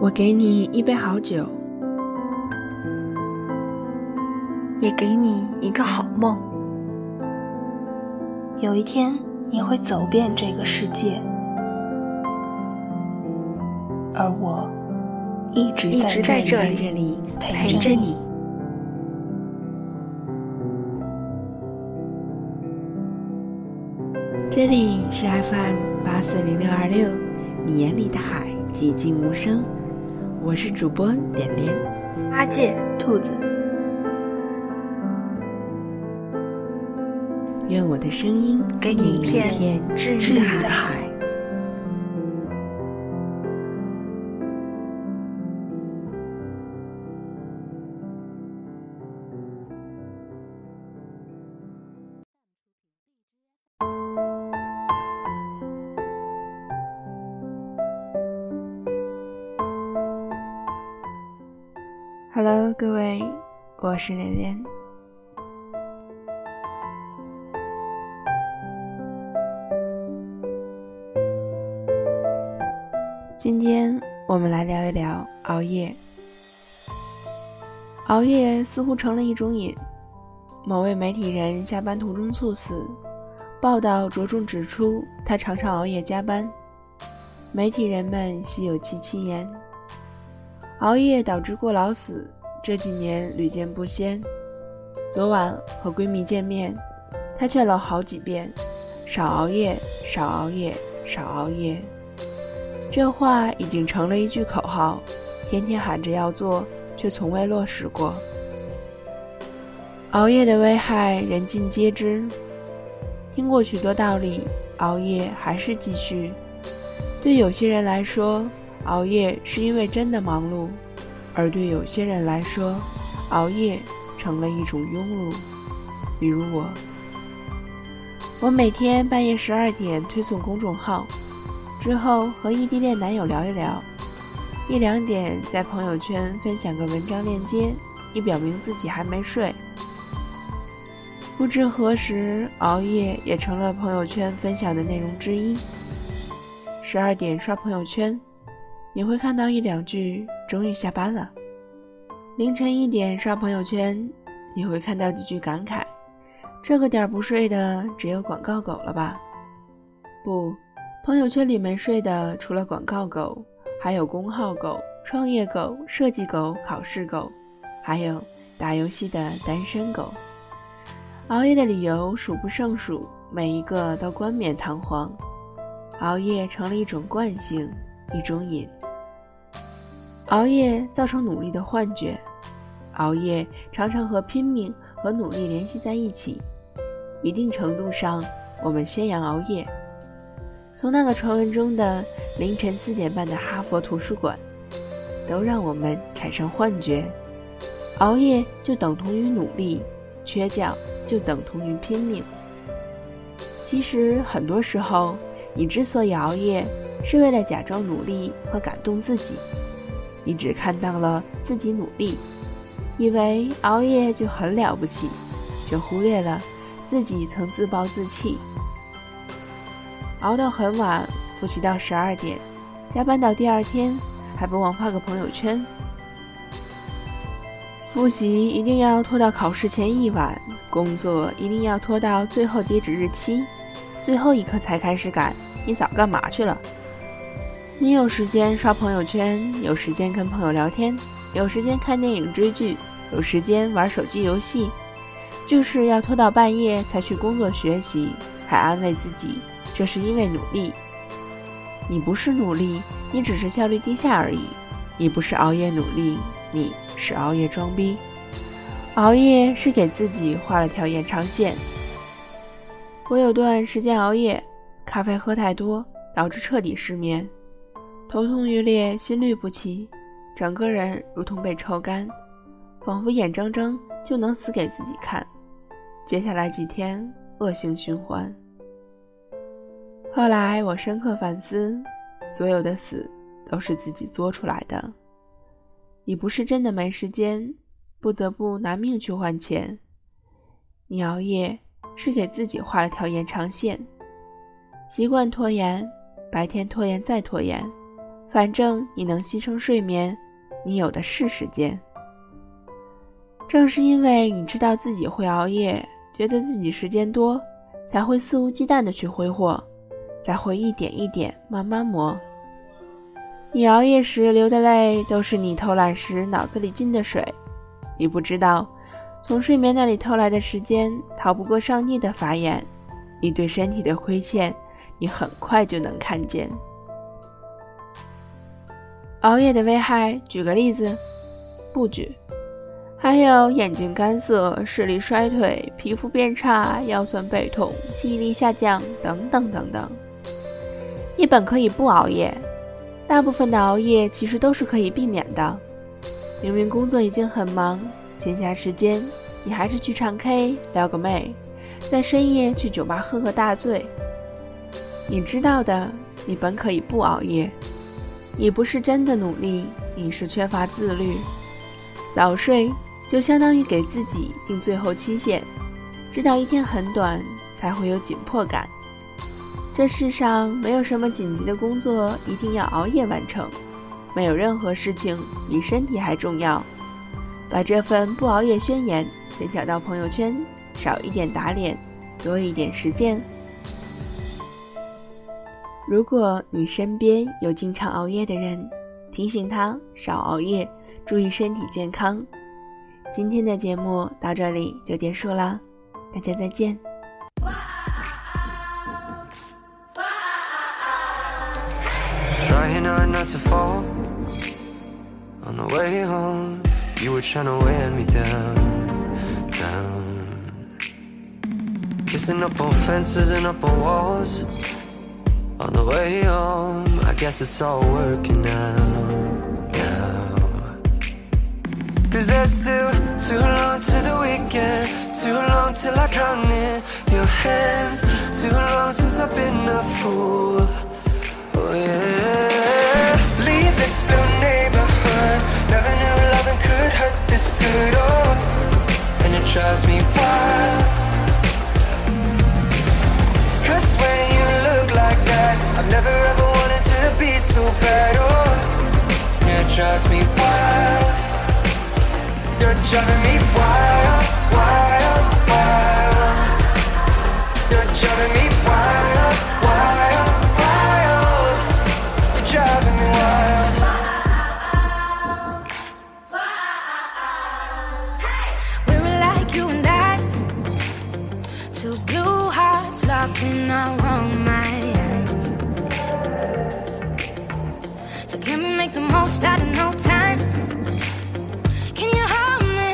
我给你一杯好酒，也给你一个好梦。有一天，你会走遍这个世界，而我一直在这里陪着你。这里是 FM 八四零六二六，你眼里的海寂静无声。我是主播点点，阿戒，兔子。愿我的声音给你一片治愈的海。Hello，各位，我是连连。今天我们来聊一聊熬夜。熬夜似乎成了一种瘾。某位媒体人下班途中猝死，报道着重指出他常常熬夜加班。媒体人们心有戚戚焉。熬夜导致过劳死，这几年屡见不鲜。昨晚和闺蜜见面，她劝了好几遍：少熬夜，少熬夜，少熬夜。这话已经成了一句口号，天天喊着要做，却从未落实过。熬夜的危害人尽皆知，听过许多道理，熬夜还是继续。对有些人来说，熬夜是因为真的忙碌，而对有些人来说，熬夜成了一种庸碌。比如我，我每天半夜十二点推送公众号，之后和异地恋男友聊一聊，一两点在朋友圈分享个文章链接，以表明自己还没睡。不知何时，熬夜也成了朋友圈分享的内容之一。十二点刷朋友圈。你会看到一两句“终于下班了”。凌晨一点刷朋友圈，你会看到几句感慨：“这个点不睡的只有广告狗了吧？”不，朋友圈里没睡的除了广告狗，还有公号狗、创业狗、设计狗、考试狗，还有打游戏的单身狗。熬夜的理由数不胜数，每一个都冠冕堂皇。熬夜成了一种惯性，一种瘾。熬夜造成努力的幻觉，熬夜常常和拼命和努力联系在一起。一定程度上，我们宣扬熬夜。从那个传闻中的凌晨四点半的哈佛图书馆，都让我们产生幻觉：熬夜就等同于努力，缺觉就等同于拼命。其实很多时候，你之所以熬夜，是为了假装努力和感动自己。你只看到了自己努力，以为熬夜就很了不起，却忽略了自己曾自暴自弃，熬到很晚，复习到十二点，加班到第二天，还不忘发个朋友圈。复习一定要拖到考试前一晚，工作一定要拖到最后截止日期，最后一刻才开始赶，你早干嘛去了？你有时间刷朋友圈，有时间跟朋友聊天，有时间看电影追剧，有时间玩手机游戏，就是要拖到半夜才去工作学习，还安慰自己这是因为努力。你不是努力，你只是效率低下而已。你不是熬夜努力，你是熬夜装逼。熬夜是给自己画了条延长线。我有段时间熬夜，咖啡喝太多，导致彻底失眠。头痛欲裂，心律不齐，整个人如同被抽干，仿佛眼睁睁就能死给自己看。接下来几天恶性循环。后来我深刻反思，所有的死都是自己作出来的。你不是真的没时间，不得不拿命去换钱。你熬夜是给自己画了条延长线。习惯拖延，白天拖延再拖延，反正你能牺牲睡眠，你有的是时间。正是因为你知道自己会熬夜，觉得自己时间多，才会肆无忌惮的去挥霍，才会一点一点慢慢磨。你熬夜时流的泪，都是你偷懒时脑子里进的水。你不知道，从睡眠那里偷来的时间，逃不过上帝的法眼。你对身体的亏欠，你很快就能看见。熬夜的危害，举个例子，不举。还有眼睛干涩、视力衰退、皮肤变差、腰酸背痛、记忆力下降等等等等。你本可以不熬夜，大部分的熬夜其实都是可以避免的。明明工作已经很忙，闲暇时间你还是去唱 K 撩个妹，在深夜去酒吧喝个大醉。你知道的，你本可以不熬夜。你不是真的努力，你是缺乏自律。早睡。就相当于给自己定最后期限，知道一天很短，才会有紧迫感。这世上没有什么紧急的工作一定要熬夜完成，没有任何事情比身体还重要。把这份不熬夜宣言分享到朋友圈，少一点打脸，多一点实践。如果你身边有经常熬夜的人，提醒他少熬夜，注意身体健康。今天的节目到这里就结束了，大家再见。Cause there's still too long to the weekend Too long till I drown in your hands Too long since I've been a fool. Oh yeah. Leave this blue neighborhood Never knew loving could hurt this good Oh. And it drives me wild never ever wanted to be so bad Oh it drives me wild. You're driving me wild, wild, wild. You're driving me wild, can we make the most out of no time? Can you hold me?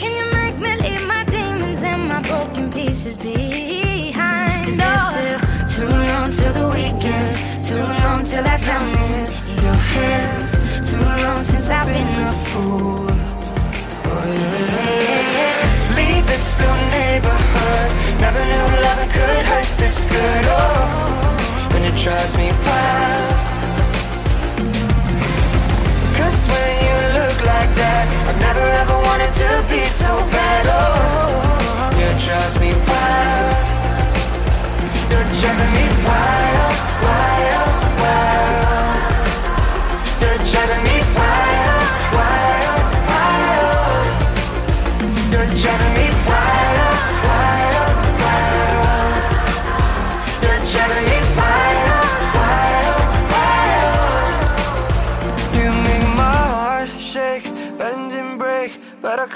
Can you make me leave my demons and my broken pieces behind. Cause there's still too long till the weekend, too long till I drown in your hands, too long since I've been a fool. Leave this blue neighborhood, never knew loving could hurt this good. Oh, and it drives me wild. So bad. Oh drives me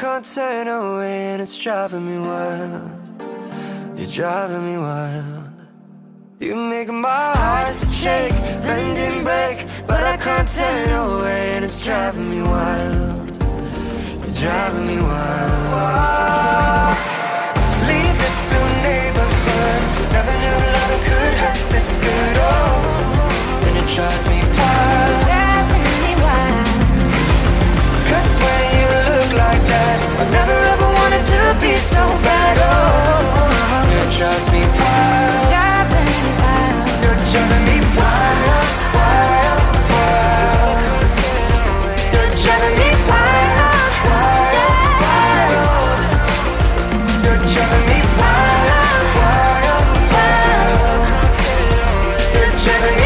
can't turn away and it's driving me wild. You're driving me wild. You make my heart shake, bend and break But I can't turn away and it's driving me wild. You're driving me wild. Leave this blue neighborhood. Never knew love could hurt this good, oh. And it drives me each other